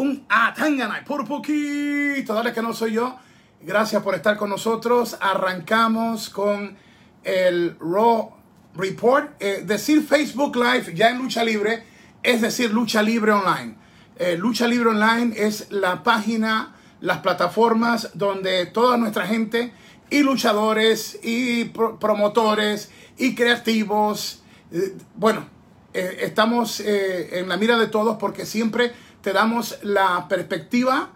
un Atanganay, por poquito, dale que no soy yo. Gracias por estar con nosotros. Arrancamos con el Raw Report. Eh, decir Facebook Live ya en Lucha Libre es decir Lucha Libre Online. Eh, Lucha Libre Online es la página, las plataformas donde toda nuestra gente y luchadores y promotores y creativos, eh, bueno, estamos en la mira de todos porque siempre te damos la perspectiva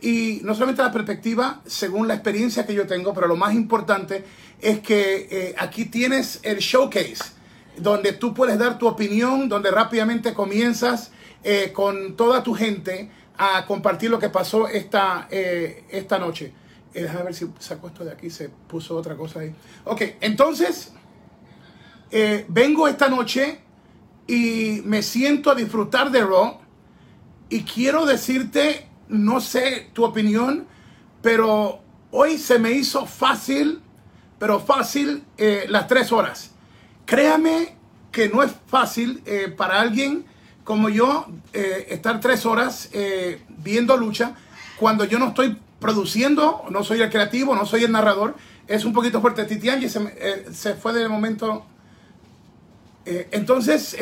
y no solamente la perspectiva según la experiencia que yo tengo, pero lo más importante es que aquí tienes el showcase donde tú puedes dar tu opinión, donde rápidamente comienzas eh, con toda tu gente a compartir lo que pasó esta, eh, esta noche. Eh, déjame ver si sacó esto de aquí, se puso otra cosa ahí. Ok, entonces, vengo esta noche y me siento a disfrutar de Raw y quiero decirte, no sé tu opinión, pero hoy se me hizo fácil, pero fácil las tres horas. Créame que no es fácil eh, para alguien como yo eh, estar tres horas eh, viendo lucha cuando yo no estoy produciendo, no soy el creativo, no soy el narrador. Es un poquito fuerte. Titiangi se, se fue de momento. entonces,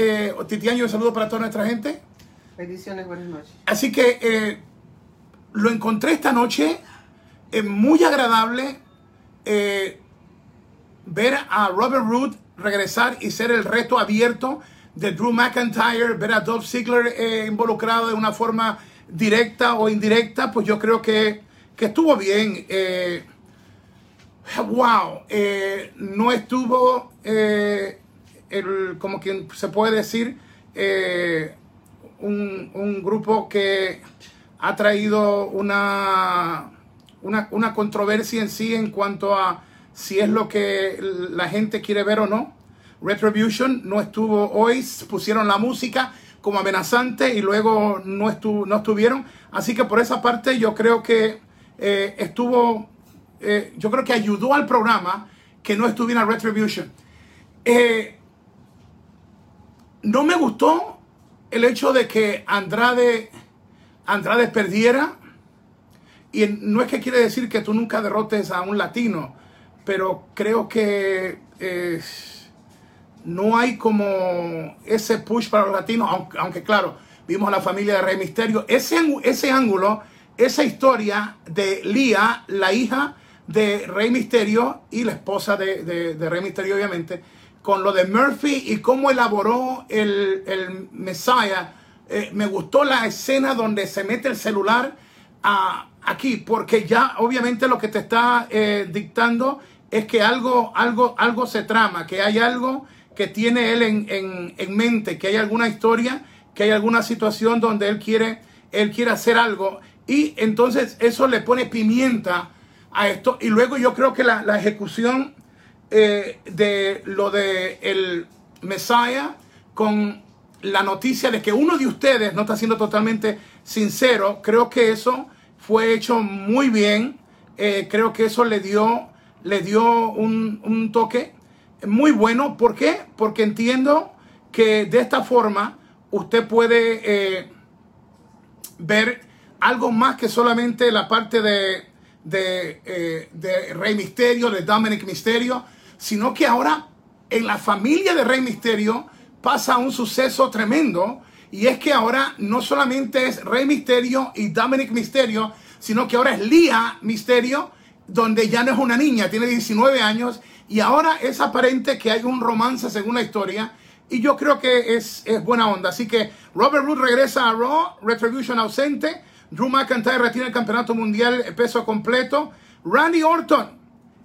Titiangi, un saludo para toda nuestra gente. Bendiciones, buenas noches. Así que lo encontré esta noche muy agradable ver a Robert Root regresar y ser el reto abierto de Drew McIntyre, ver a Dolph Ziggler eh, involucrado de una forma directa o indirecta, pues yo creo que, estuvo bien. Eh, wow, eh, no estuvo, el, como quien se puede decir, un, un, grupo que ha traído una, una, una controversia en sí en cuanto a si es lo que la gente quiere ver o no. Retribution no estuvo hoy, pusieron la música como amenazante y luego no, estuvo, no estuvieron. Así que por esa parte yo creo que eh, estuvo, eh, yo creo que ayudó al programa que no estuviera Retribution. Eh, no me gustó el hecho de que Andrade, Andrade perdiera. Y no es que quiere decir que tú nunca derrotes a un latino pero creo que eh, no hay como ese push para los latinos, aunque, claro, vimos a la familia de Rey Misterio, ese, ese ángulo, esa historia de Lía, la hija de Rey Misterio y la esposa de, Rey Misterio, obviamente, con lo de Murphy y cómo elaboró el, el Messiah. Eh, me gustó la escena donde se mete el celular aquí, porque ya obviamente lo que te está eh, dictando es que algo, algo, algo se trama, que hay algo que tiene él en, mente, que hay alguna historia, que hay alguna situación donde él quiere, él quiere hacer algo. Y entonces eso le pone pimienta a esto. Y luego yo creo que la, ejecución eh, de lo de el Messiah con la noticia de que uno de ustedes no está siendo totalmente sincero, creo que eso fue hecho muy bien. Eh, creo que eso le dio le dio un, toque muy bueno. ¿Por qué? Porque entiendo que de esta forma usted puede eh, ver algo más que solamente la parte de, de, Rey Misterio, de Dominic Misterio, sino que ahora en la familia de Rey Misterio pasa un suceso tremendo y es que ahora no solamente es Rey Misterio y Dominic Misterio, sino que ahora es Lía Misterio donde ya no es una niña, tiene 19 años y ahora es aparente que hay un romance según la historia y yo creo que es, buena onda. Así que Robert Root regresa a Raw, Retribution ausente, Drew McIntyre retiene el campeonato mundial peso completo, Randy Orton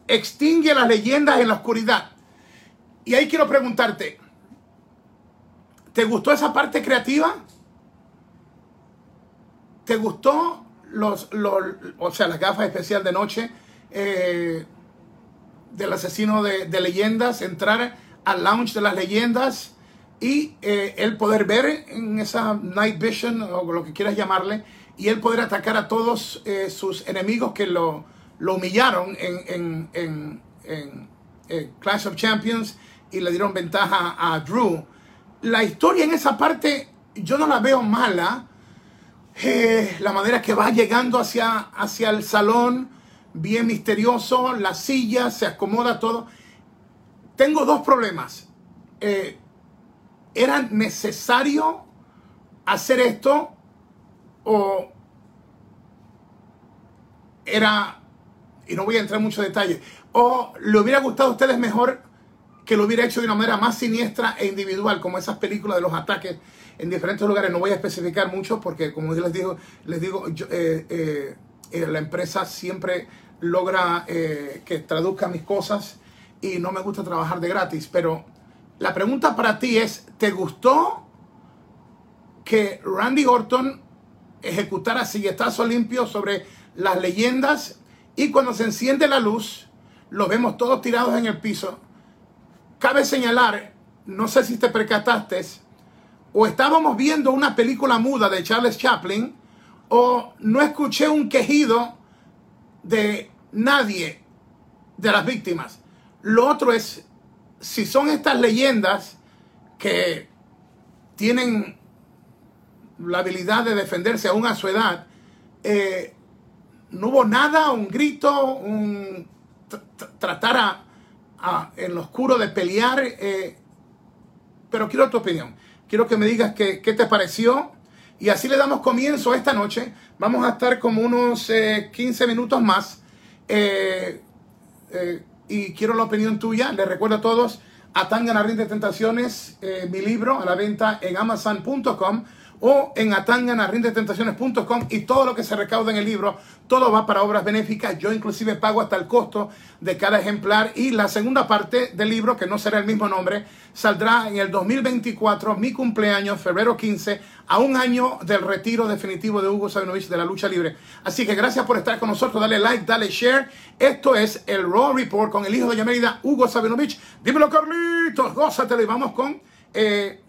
extingue las leyendas en la oscuridad. Y ahí quiero preguntarte, ¿te gustó esa parte creativa? ¿Te gustó los, los o sea, las gafas especial de noche? Eh, del asesino de, leyendas, entrar al lounge de las leyendas y eh, él poder ver en esa night vision o lo que quieras llamarle y él poder atacar a todos eh, sus enemigos que lo, lo humillaron en, en, en, Clash of Champions y le dieron ventaja a Drew. La historia en esa parte yo no la veo mala. eh, la manera que va llegando hacia, hacia el salón, bien misterioso, la silla, se acomoda todo. Tengo dos problemas. Eh, ¿Era necesario hacer esto o era, y no voy a entrar en muchos detalles, o le hubiera gustado a ustedes mejor que lo hubiera hecho de una manera más siniestra e individual, como esas películas de los ataques en diferentes lugares. No voy a especificar mucho porque, como les digo, les digo eh, eh, eh, la empresa siempre logra que traduzca mis cosas y no me gusta trabajar de gratis. Pero la pregunta para ti es, ¿te gustó que Randy Orton ejecutara silletazo limpio sobre las leyendas y cuando se enciende la luz, los vemos todos tirados en el piso? Cabe señalar, no sé si te percataste, o estábamos viendo una película muda de Charles Chaplin, o no escuché un quejido de nadie de las víctimas. Lo otro es, si son estas leyendas que tienen la habilidad de defenderse aún a su edad, eh, no hubo nada, un grito, un tratar a en lo oscuro de pelear. Eh, pero quiero tu opinión. Quiero que me digas qué, te pareció. Y así le damos comienzo esta noche. Vamos a estar como unos 15 eh, minutos más. Eh, y quiero la opinión tuya. Les recuerdo a todos, Atangana de Tentaciones, mi libro a la venta en amazon.com o en atanganarrindetentaciones.com y todo lo que se recauda en el libro, todo va para obras benéficas. Yo inclusive pago hasta el costo de cada ejemplar y la segunda parte del libro, que no será el mismo nombre, saldrá en el 2024, mi cumpleaños, febrero 15, a un año del retiro definitivo de Hugo Sabinovich de la lucha libre. Así que gracias por estar con nosotros, dale like, dale share. Esto es el Raw Report con el hijo de Yamerida, Hugo Sabinovich. Dímelo Carlitos, gózatelo y vamos con... Eh,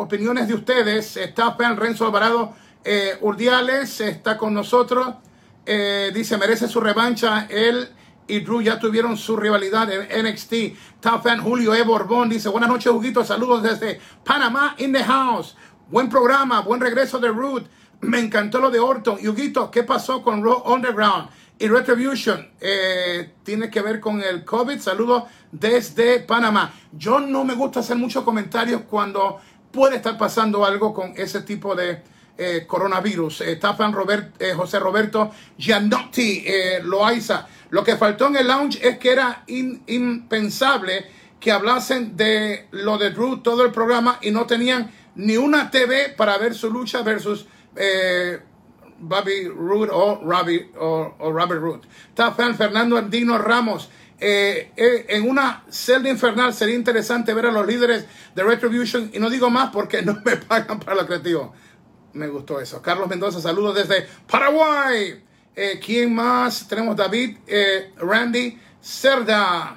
opiniones de ustedes. Está Renzo Alvarado eh, Urdiales, está con nosotros. Eh, dice, merece su revancha. Él y Drew ya tuvieron su rivalidad en NXT. Top Julio E. Borbón dice, buenas noches, Huguito. Saludos desde Panamá in the house. Buen programa, buen regreso de Ruth. Me encantó lo de Orton. Huguito, ¿qué pasó con Raw Underground? Y Retribution eh, tiene que ver con el COVID. Saludos desde Panamá. Yo no me gusta hacer muchos comentarios cuando puede estar pasando algo con ese tipo de eh, coronavirus. Eh, Robert, eh, José Roberto Giannotti eh, Loaiza. Lo que faltó en el lounge es que era impensable que hablasen de lo de Drew todo el programa y no tenían ni una TV para ver su lucha versus Bobby Roode o, Robbie, o, o Robert Roode. Tafan Fernando Andino Ramos. Eh, eh, en una celda infernal sería interesante ver a los líderes de Retribution y no digo más porque no me pagan para lo creativo. Me gustó eso. Carlos Mendoza, saludos desde Paraguay. Eh, ¿Quién más? Tenemos David, Randy, Cerda.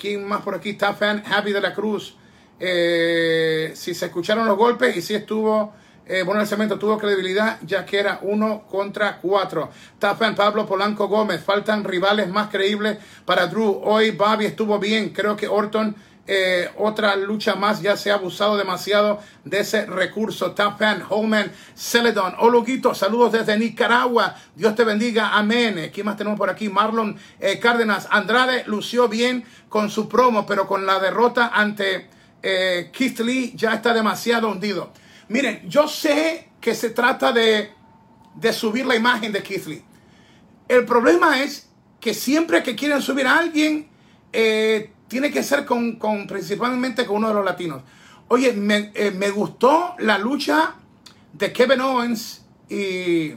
¿Quién más por aquí? Está fan Happy de la Cruz. si se escucharon los golpes y si estuvo eh, bueno, el cemento tuvo credibilidad ya que era uno contra cuatro. Tapan Pablo Polanco Gómez. Faltan rivales más creíbles para Drew. Hoy Bobby estuvo bien. Creo que Orton, eh, otra lucha más, ya se ha abusado demasiado de ese recurso. Tapan, Holman, Celedon, Oluguito, saludos desde Nicaragua. Dios te bendiga. Amén. ¿Quién más tenemos por aquí? Marlon eh, Cárdenas. Andrade lució bien con su promo, pero con la derrota ante Keith Lee ya está demasiado hundido. Miren, yo sé que se trata de, subir la imagen de Keith Lee. El problema es que siempre que quieren subir a alguien, eh, tiene que ser con, principalmente con uno de los latinos. Oye, me, eh, gustó la lucha de Kevin Owens y,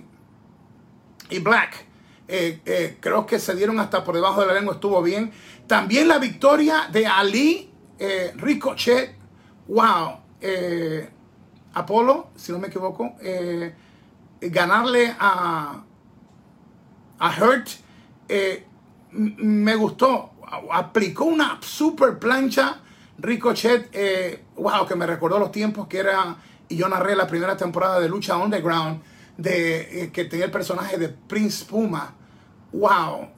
y Black. Eh, creo que se dieron hasta por debajo de la lengua, estuvo bien. También la victoria de Ali Ricochet. Wow. Apolo, si no me equivoco, eh, ganarle a, a Hurt, eh, me gustó. Aplicó una super plancha. Ricochet, eh, wow, que me recordó los tiempos que era, y yo narré la primera temporada de Lucha Underground, de, que tenía el personaje de Prince Puma. Wow,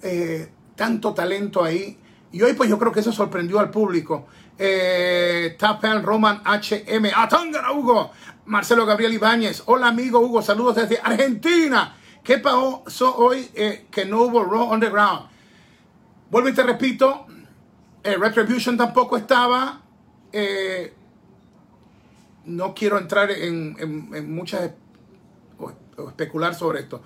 tanto talento ahí. Y hoy pues yo creo que eso sorprendió al público. Eh, Tapan Roman HM, Atangana Hugo, Marcelo Gabriel Ibáñez, hola amigo Hugo, saludos desde Argentina. ¿Qué pasó hoy eh, que no hubo Raw Underground? Vuelvo y te repito, eh, Retribution tampoco estaba. No quiero entrar en, muchas o, especular sobre esto.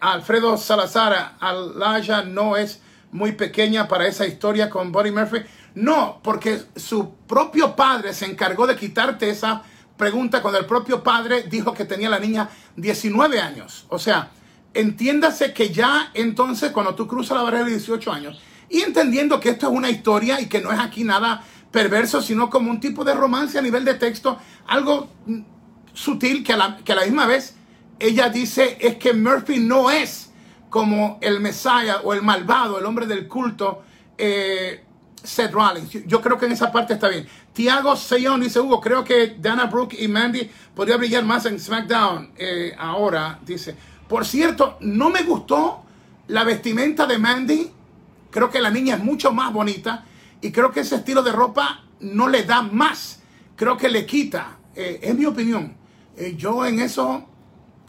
Alfredo Salazar, Alaya no es muy pequeña para esa historia con Buddy Murphy. No, porque su propio padre se encargó de quitarte esa pregunta cuando el propio padre dijo que tenía la niña 19 años. O sea, entiéndase que ya entonces cuando tú cruzas la barrera de 18 años y entendiendo que esto es una historia y que no es aquí nada perverso, sino como un tipo de romance a nivel de texto, algo sutil que a la, que a la misma vez ella dice es que Murphy no es como el Messiah o el malvado, el hombre del culto, eh, Seth Rollins. Yo creo que en esa parte está bien. Tiago Seyon dice, Hugo, creo que Dana Brooke y Mandy podría brillar más en SmackDown. Eh, ahora, dice. Por cierto, no me gustó la vestimenta de Mandy. Creo que la niña es mucho más bonita. Y creo que ese estilo de ropa no le da más. Creo que le quita. Eh, es mi opinión. Eh, yo en eso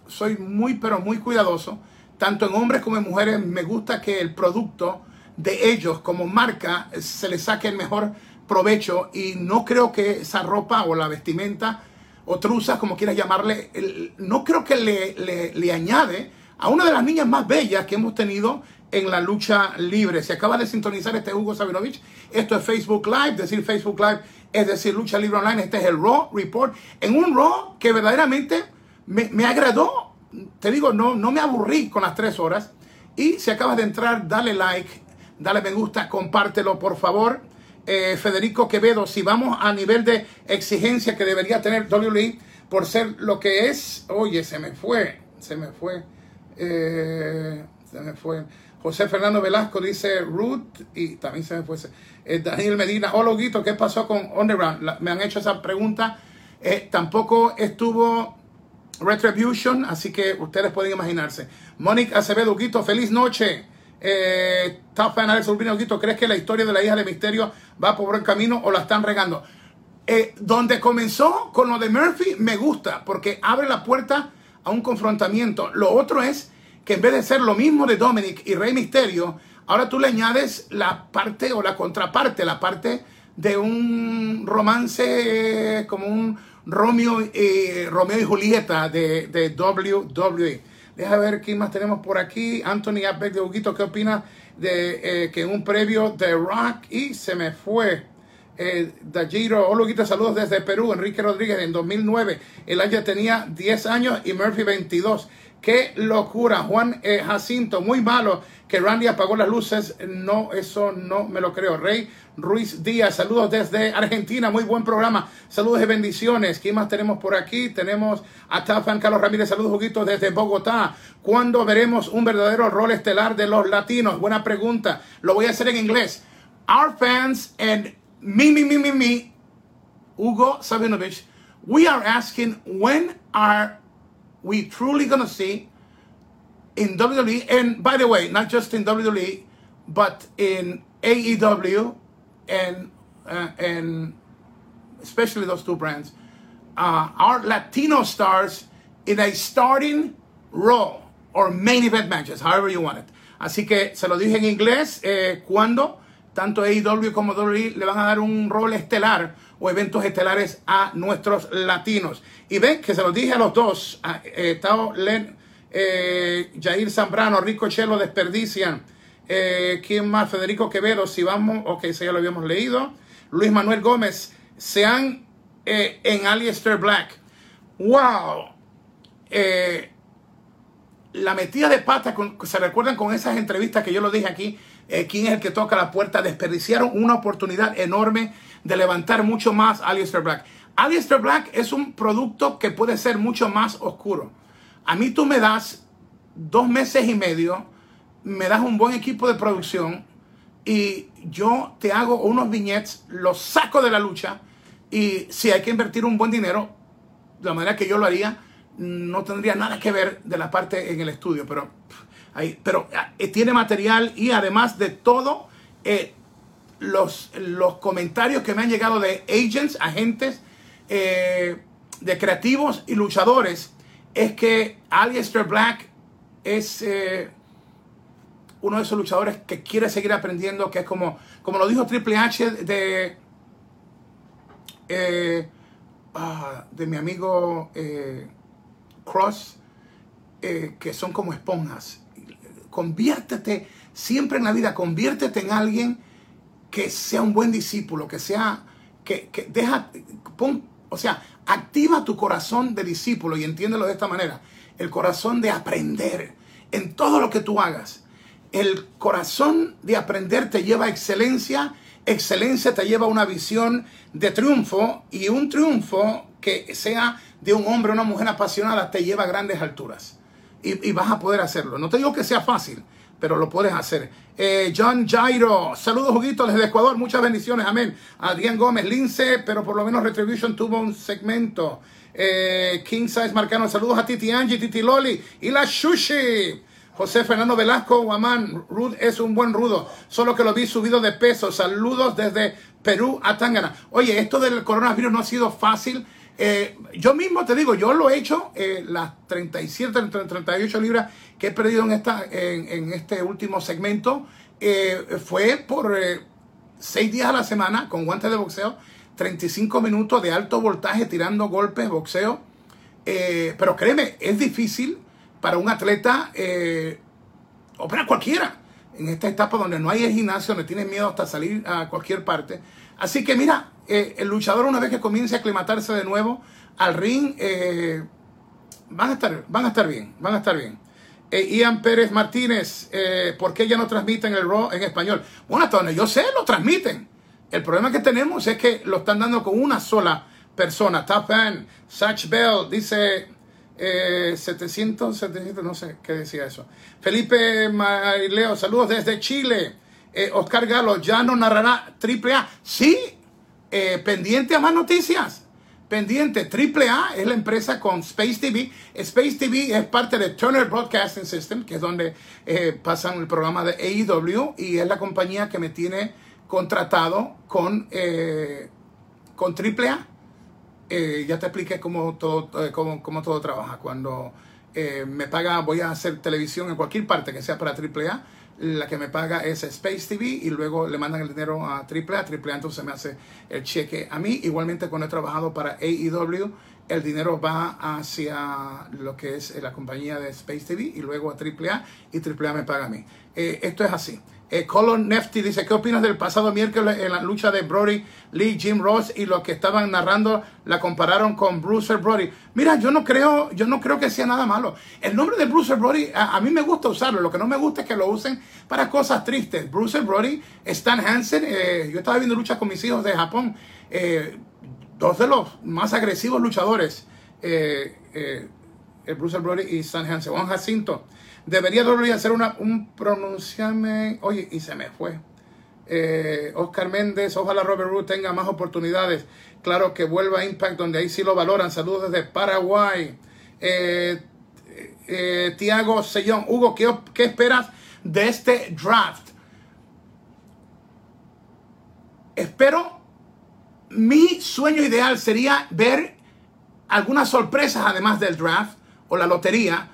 soy muy, pero muy cuidadoso. Tanto en hombres como en mujeres me gusta que el producto de ellos como marca se le saque el mejor provecho y no creo que esa ropa o la vestimenta o truzas, como quieras llamarle, no creo que le, le, añade a una de las niñas más bellas que hemos tenido en la lucha libre. Se acaba de sintonizar este Hugo Sabinovich. Esto es Facebook Live, decir Facebook Live es decir lucha libre online. Este es el Raw Report. En un Raw que verdaderamente me, me agradó. Te digo, no, no me aburrí con las tres horas. Y si acabas de entrar, dale like, dale me gusta, compártelo por favor. Eh, Federico Quevedo, si vamos a nivel de exigencia que debería tener WWE por ser lo que es, oye, se me fue, se me fue, eh, se me fue. José Fernando Velasco dice Ruth y también se me fue. Eh, Daniel Medina, hola Guito, ¿qué pasó con Underground? me han hecho esa pregunta. tampoco estuvo Retribution, así que ustedes pueden imaginarse. Mónica Acevedo, Guito, feliz noche. Eh, Top Fan Alex ¿crees que la historia de la hija de Misterio va por buen camino o la están regando? Eh, donde comenzó con lo de Murphy me gusta porque abre la puerta a un confrontamiento. Lo otro es que en vez de ser lo mismo de Dominic y Rey Misterio, ahora tú le añades la parte o la contraparte, la parte de un romance como un Romeo, eh, y Julieta de, de WWE. Deja ver quién más tenemos por aquí. Anthony Abeck de Huguito, ¿qué opina de eh, que en un previo de Rock y se me fue? Eh, Dajiro, hola Huguito, saludos desde Perú. Enrique Rodríguez en 2009. El año tenía 10 años y Murphy 22. Qué locura. Juan eh, Jacinto, muy malo que Randy apagó las luces. No, eso no me lo creo. Rey Ruiz Díaz, saludos desde Argentina. Muy buen programa. Saludos y bendiciones. ¿Quién más tenemos por aquí? Tenemos a Tafan Carlos Ramírez. Saludos, Juguito, desde Bogotá. ¿Cuándo veremos un verdadero rol estelar de los latinos? Buena pregunta. Lo voy a hacer en inglés. Our fans and me, me, me, me, me, Hugo Sabinovich, we are asking when are we truly to see in WWE, and by the way, not just in WWE, but in AEW and uh, and especially those two brands, uh, our Latino stars in a starting role or main event matches, however you want it. Así que se lo dije en inglés, eh, cuando tanto AEW como WWE le van a dar un rol estelar o eventos estelares a nuestros latinos. Y ven que se los dije a los dos, a, eh, Tao Len, eh, Jair Zambrano, Rico Chelo desperdician. Eh, ¿Quién más? Federico Quevedo, si vamos, ok, eso ya lo habíamos leído. Luis Manuel Gómez, sean eh, en Alistair Black. ¡Wow! Eh, la metida de pata, ¿se recuerdan con esas entrevistas que yo lo dije aquí? Quién es el que toca la puerta, desperdiciaron una oportunidad enorme de levantar mucho más a Alistair Black. Alistair Black es un producto que puede ser mucho más oscuro. A mí tú me das dos meses y medio, me das un buen equipo de producción y yo te hago unos viñetes, los saco de la lucha y si hay que invertir un buen dinero, de la manera que yo lo haría, no tendría nada que ver de la parte en el estudio, pero pero eh, tiene material y además de todo, eh, los, los comentarios que me han llegado de agents, agentes, eh, de creativos y luchadores, es que Aleister Black es eh, uno de esos luchadores que quiere seguir aprendiendo, que es como, como lo dijo Triple H de, eh, ah, de mi amigo Cross, que son como esponjas. Conviértete siempre en la vida, conviértete en alguien que sea un buen discípulo, que sea, que, que deja, pon, o sea, activa tu corazón de discípulo y entiéndelo de esta manera, el corazón de aprender en todo lo que tú hagas. El corazón de aprender te lleva a excelencia, excelencia te lleva a una visión de triunfo y un triunfo que sea de un hombre o una mujer apasionada te lleva a grandes alturas. Y, y vas a poder hacerlo. No te digo que sea fácil, pero lo puedes hacer. Eh, John Jairo, saludos juguitos desde Ecuador, muchas bendiciones, amén. Adrián Gómez, Lince, pero por lo menos Retribution tuvo un segmento. Eh, King Size Marcano, saludos a Titi Angie, Titi Loli y la Shushi. José Fernando Velasco, Guamán, Rud es un buen rudo, solo que lo vi subido de peso. Saludos desde Perú a Tangana. Oye, esto del coronavirus no ha sido fácil. Eh, yo mismo te digo, yo lo he hecho, eh, las 37, 38 libras que he perdido en, esta, en, este último segmento, eh, fue por eh, 6 días a la semana con guantes de boxeo, 35 minutos de alto voltaje tirando golpes, boxeo. Eh, pero créeme, es difícil para un atleta eh, o para cualquiera en esta etapa donde no hay el gimnasio, donde tienes miedo hasta salir a cualquier parte. Así que mira, eh, el luchador una vez que comience a aclimatarse de nuevo al ring, eh, van, a estar, van a estar bien, van a estar bien. Eh, Ian Pérez Martínez, ¿por qué ya no transmiten el Raw en español? Bueno, hasta yo sé, lo transmiten. El problema que tenemos es que lo están dando con una sola persona. Top Fan, Satch Bell, dice eh, 700, 700, no sé qué decía eso. Felipe Marileo, saludos desde Chile. Oscar Galo, ya no narrará Triple A. Sí, eh, pendiente a más noticias. Pendiente, Triple A es la empresa con Space TV. Space TV es parte de Turner Broadcasting System, que es donde eh, pasan el programa de AEW y es la compañía que me tiene contratado con, eh, con Triple A. Eh, ya te expliqué cómo todo, cómo, cómo todo trabaja. Cuando me paga, voy a hacer televisión en cualquier parte que sea para AAA. La que me paga es Space TV y luego le mandan el dinero a AAA. AAA entonces me hace el cheque a mí. Igualmente cuando he trabajado para AEW, el dinero va hacia lo que es la compañía de Space TV y luego a AAA y AAA me paga a mí. Eh, esto es así. Eh, Colin Nefty dice, ¿qué opinas del pasado miércoles en la lucha de Brody, Lee, Jim Ross y los que estaban narrando la compararon con Bruiser Brody? Mira, yo no creo, yo no creo que sea nada malo. El nombre de Bruiser Brody, a, mí me gusta usarlo. Lo que no me gusta es que lo usen para cosas tristes. Bruiser Brody, Stan Hansen, eh, yo estaba viendo luchas con mis hijos de Japón. eh, dos de los más agresivos luchadores, eh, Bruce Brody y Stan Hansen. Juan Jacinto, debería WWE hacer una, un pronunciame, oye, y se me fue. Eh, Oscar Méndez, ojalá Robert Roode tenga más oportunidades. Claro que vuelva a Impact, donde ahí sí lo valoran. Saludos desde Paraguay. Eh, eh, Tiago Sellón, Hugo, ¿qué, ¿qué esperas de este draft? Espero mi sueño ideal sería ver algunas sorpresas además del draft o la lotería,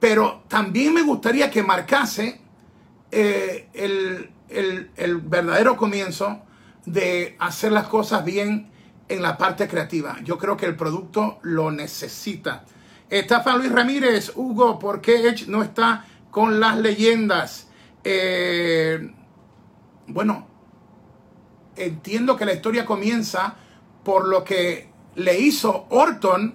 pero también me gustaría que marcase eh, el, el- el verdadero comienzo de hacer las cosas bien en la parte creativa. Yo creo que el producto lo necesita. Estafa Luis Ramírez, Hugo, ¿por qué Edge no está con las leyendas? Eh, bueno, entiendo que la historia comienza por lo que le hizo Orton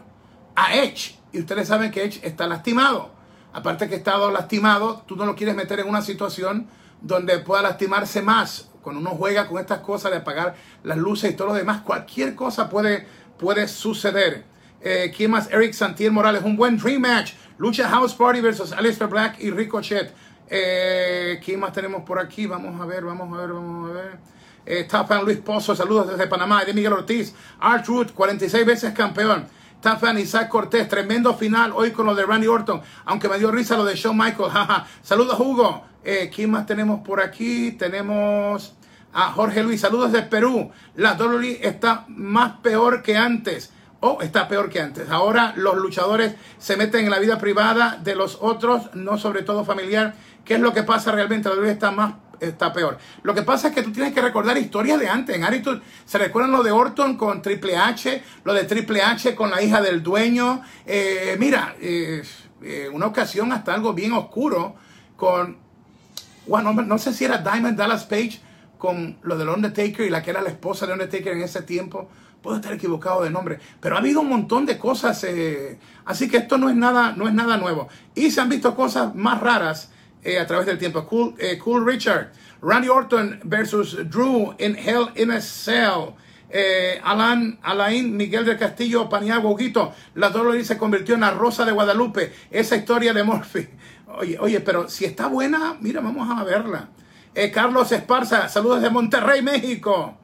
a Edge. Y ustedes saben que Edge está lastimado. Aparte que está lastimado, tú no lo quieres meter en una situación donde pueda lastimarse más. Cuando uno juega con estas cosas de apagar las luces y todo lo demás, cualquier cosa puede, puede suceder. Eh, ¿Quién más? Eric Santier Morales. Un buen Dream Match. Lucha House Party versus Aleister Black y Ricochet. Eh, ¿Quién más tenemos por aquí? Vamos a ver, vamos a ver, vamos a ver. Eh, Luis Pozo, saludos desde Panamá. De Miguel Ortiz. Art Root, 46 veces campeón. Top Fan Isaac Cortés, tremendo final hoy con lo de Randy Orton. Aunque me dio risa lo de Shawn Michaels. jaja. saludos, Hugo. Eh, ¿Quién más tenemos por aquí? Tenemos A Jorge Luis, saludos de Perú. La WWE está más peor que antes. Oh, está peor que antes. Ahora los luchadores se meten en la vida privada de los otros, no sobre todo familiar. ¿Qué es lo que pasa realmente? La WWE está más está peor. Lo que pasa es que tú tienes que recordar historias de antes. En Attitude se recuerdan lo de Orton con Triple H, lo de Triple H con la hija del dueño. Eh, mira, eh, eh, una ocasión hasta algo bien oscuro con, bueno, no sé si era Diamond Dallas Page con lo del Undertaker y la que era la esposa de Undertaker en ese tiempo. Puedo estar equivocado de nombre, pero ha habido un montón de cosas, así que esto no es nada, no es nada nuevo. Y se han visto cosas más raras eh, a través del tiempo. Cool, eh, cool Richard, Randy Orton versus Drew in Hell in a Cell. Eh, Alan, Alain Miguel del Castillo Paniagua Huguito, la Dolores se convirtió en la Rosa de Guadalupe. Esa historia de Murphy. Oye, oye, pero si está buena, mira, vamos a verla. Carlos Esparza, saludos de Monterrey, México.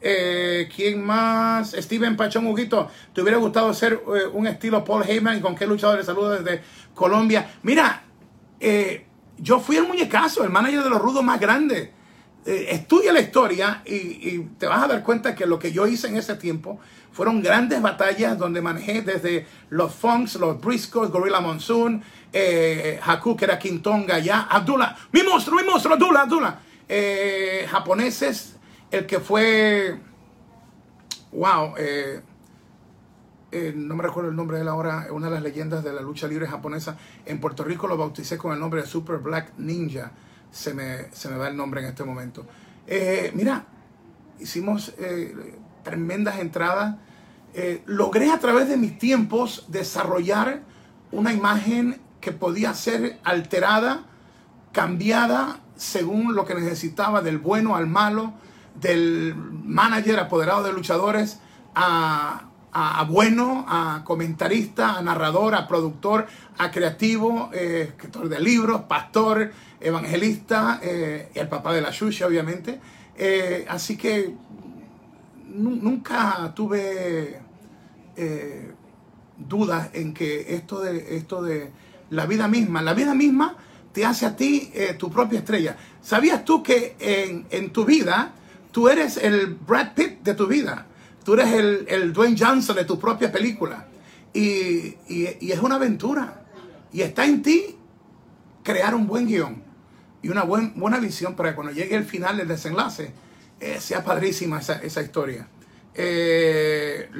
¿Quién más? Steven Pachón Huguito, ¿te hubiera gustado ser un estilo Paul Heyman? ¿Con qué luchadores? Saludos desde Colombia. Mira, eh, yo fui el muñecazo, el manager de los rudos más grandes. Eh, estudia la historia y, te vas a dar cuenta que lo que yo hice en ese tiempo fueron grandes batallas donde manejé desde los Funks, los Briscoes, Gorilla Monsoon, eh, Haku, que era Quintonga, ya, Abdullah, mi monstruo, mi monstruo, Abdullah, Abdullah. Eh, japoneses, el que fue, wow, eh, eh, no me recuerdo el nombre de él ahora, una de las leyendas de la lucha libre japonesa. En Puerto Rico lo bauticé con el nombre de Super Black Ninja. Se me, se me va el nombre en este momento. Eh, mira, hicimos eh, tremendas entradas. logré a través de mis tiempos desarrollar una imagen que podía ser alterada, cambiada según lo que necesitaba, del bueno al malo, del manager apoderado de luchadores a, a, bueno, a comentarista, a narrador, a productor, a creativo, eh, escritor de libros, pastor, evangelista, eh, y el papá de la Shusha, obviamente. Eh, así que nunca tuve dudas en que esto de, esto de la vida misma, la vida misma te hace a ti tu propia estrella. ¿Sabías tú que en, en tu vida tú eres el Brad Pitt de tu vida? Tú eres el, Dwayne Johnson de tu propia película. Y, es una aventura. Y está en ti crear un buen guion y una buena visión para que cuando llegue el final, el desenlace, eh, sea padrísima esa, historia. Eh,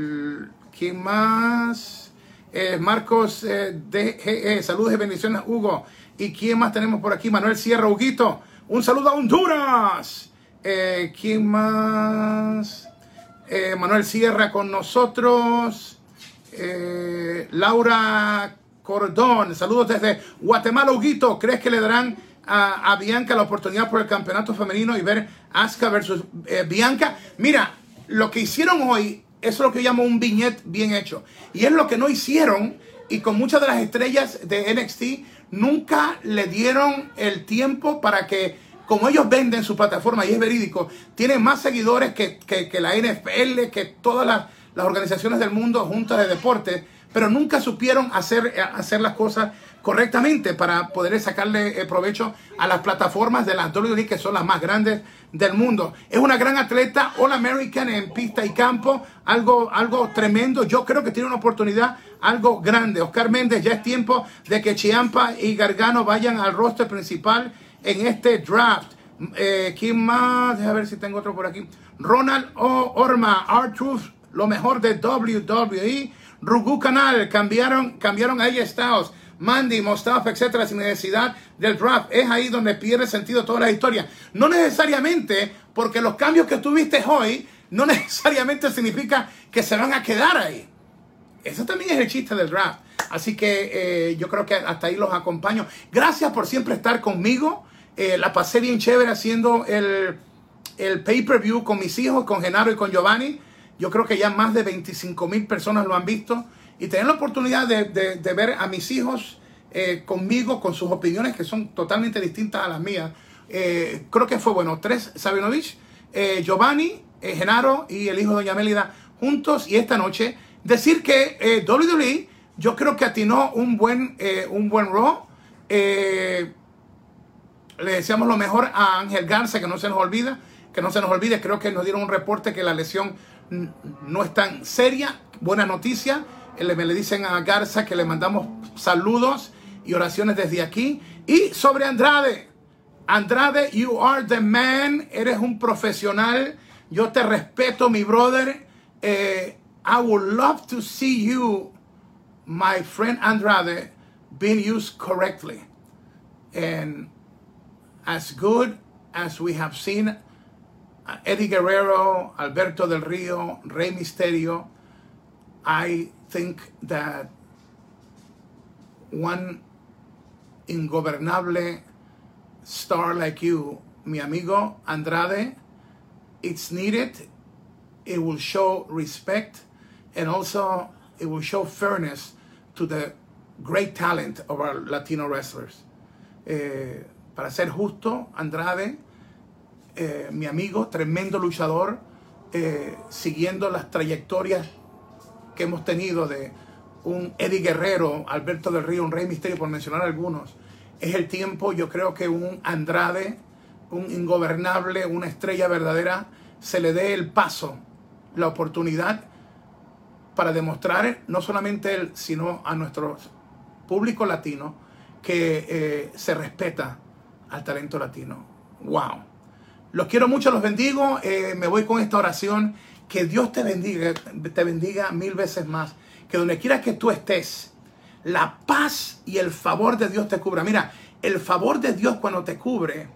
¿Quién más? Eh, Marcos DGE, saludos y bendiciones, Hugo. ¿Y quién más tenemos por aquí? Manuel Sierra, Huguito. Un saludo a Honduras. ¿Quién más? Eh, Manuel Sierra con nosotros. Eh, Laura Cordón, saludos desde Guatemala, Huguito. ¿Crees que le darán a, Bianca la oportunidad por el campeonato femenino y ver Asuka versus eh, Bianca? Mira, lo que hicieron hoy es lo que llamo un viñet bien hecho. Y es lo que no hicieron y con muchas de las estrellas de NXT nunca le dieron el tiempo para que como ellos venden su plataforma y es verídico, tienen más seguidores que, la NFL, que todas las, organizaciones del mundo juntas de deporte, pero nunca supieron hacer, hacer las cosas correctamente para poder sacarle eh, provecho a las plataformas de las WWE que son las más grandes del mundo. Es una gran atleta, All American en pista y campo, algo, algo tremendo. Yo creo que tiene una oportunidad algo grande. Oscar Méndez, ya es tiempo de que Chiampa y Gargano vayan al roster principal en este draft. Eh, ¿Quién más? Déjame ver si tengo otro por aquí. Ronald o. Orma, R-Truth, lo mejor de WWE. Rugu Canal, cambiaron, cambiaron a ella Styles. Mandy, Mostafa, etcétera, sin necesidad del draft. Es ahí donde pierde sentido toda la historia. No necesariamente, porque los cambios que tuviste hoy no necesariamente significa que se van a quedar ahí. Eso también es el chiste del draft. Así que eh, yo creo que hasta ahí los acompaño. Gracias por siempre estar conmigo. Eh, la pasé bien chévere haciendo el, el pay-per-view con mis hijos, con Genaro y con Giovanni. Yo creo que ya más de 25 mil personas lo han visto. Y tener la oportunidad de, de, ver a mis hijos eh, conmigo, con sus opiniones que son totalmente distintas a las mías. Eh, creo que fue bueno. Tres, Sabinovich, Giovanni, Genaro y el hijo de Doña Mélida juntos. Y esta noche decir que WWE yo creo que atinó un buen, un buen Raw. Le deseamos lo mejor a Ángel Garza, que no se nos olvida, que no se nos olvide, creo que nos dieron un reporte que la lesión no es tan seria. Buena noticia. Me le dicen a Garza que le mandamos saludos y oraciones desde aquí. Y sobre Andrade. Andrade, you are the man. Eres un profesional. Yo te respeto, mi brother. Eh, I would love to see you, my friend Andrade, being used correctly. And as good as we have seen uh, Eddie Guerrero, Alberto del Rio, Rey Misterio, I think that one ingobernable star like you, mi amigo Andrade, it's needed. It will show respect and also it will show fairness to the great talent of our Latino wrestlers. Eh, para ser justo, Andrade, eh, mi amigo, tremendo luchador, eh, siguiendo las trayectorias que hemos tenido de un Eddie Guerrero, Alberto del Río, un Rey Misterio, por mencionar algunos. Es el tiempo, yo creo que un Andrade, un ingobernable, una estrella verdadera, se le dé el paso, la oportunidad para demostrar, no solamente él, sino a nuestro público latino, que eh, se respeta al talento latino. ¡Wow! Los quiero mucho, los bendigo. Eh, me voy con esta oración. Que Dios te bendiga, te bendiga mil veces más. Que donde quiera que tú estés, la paz y el favor de Dios te cubra. Mira, el favor de Dios cuando te cubre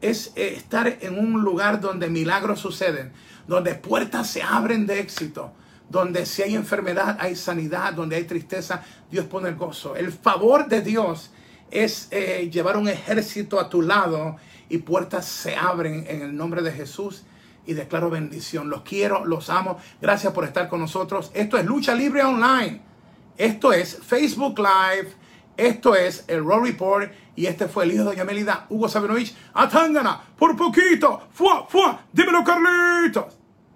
es eh, estar en un lugar donde milagros suceden, donde puertas se abren de éxito, donde si hay enfermedad hay sanidad, donde hay tristeza, Dios pone el gozo. El favor de Dios es eh, llevar un ejército a tu lado y puertas se abren en el nombre de Jesús y declaro bendición. Los quiero, los amo. Gracias por estar con nosotros. Esto es Lucha Libre Online. Esto es Facebook Live. Esto es el Raw Report. Y este fue el hijo de Doña Melida, Hugo Sabinovich. Atángana, por poquito. Fua, fua, dímelo, Carlitos.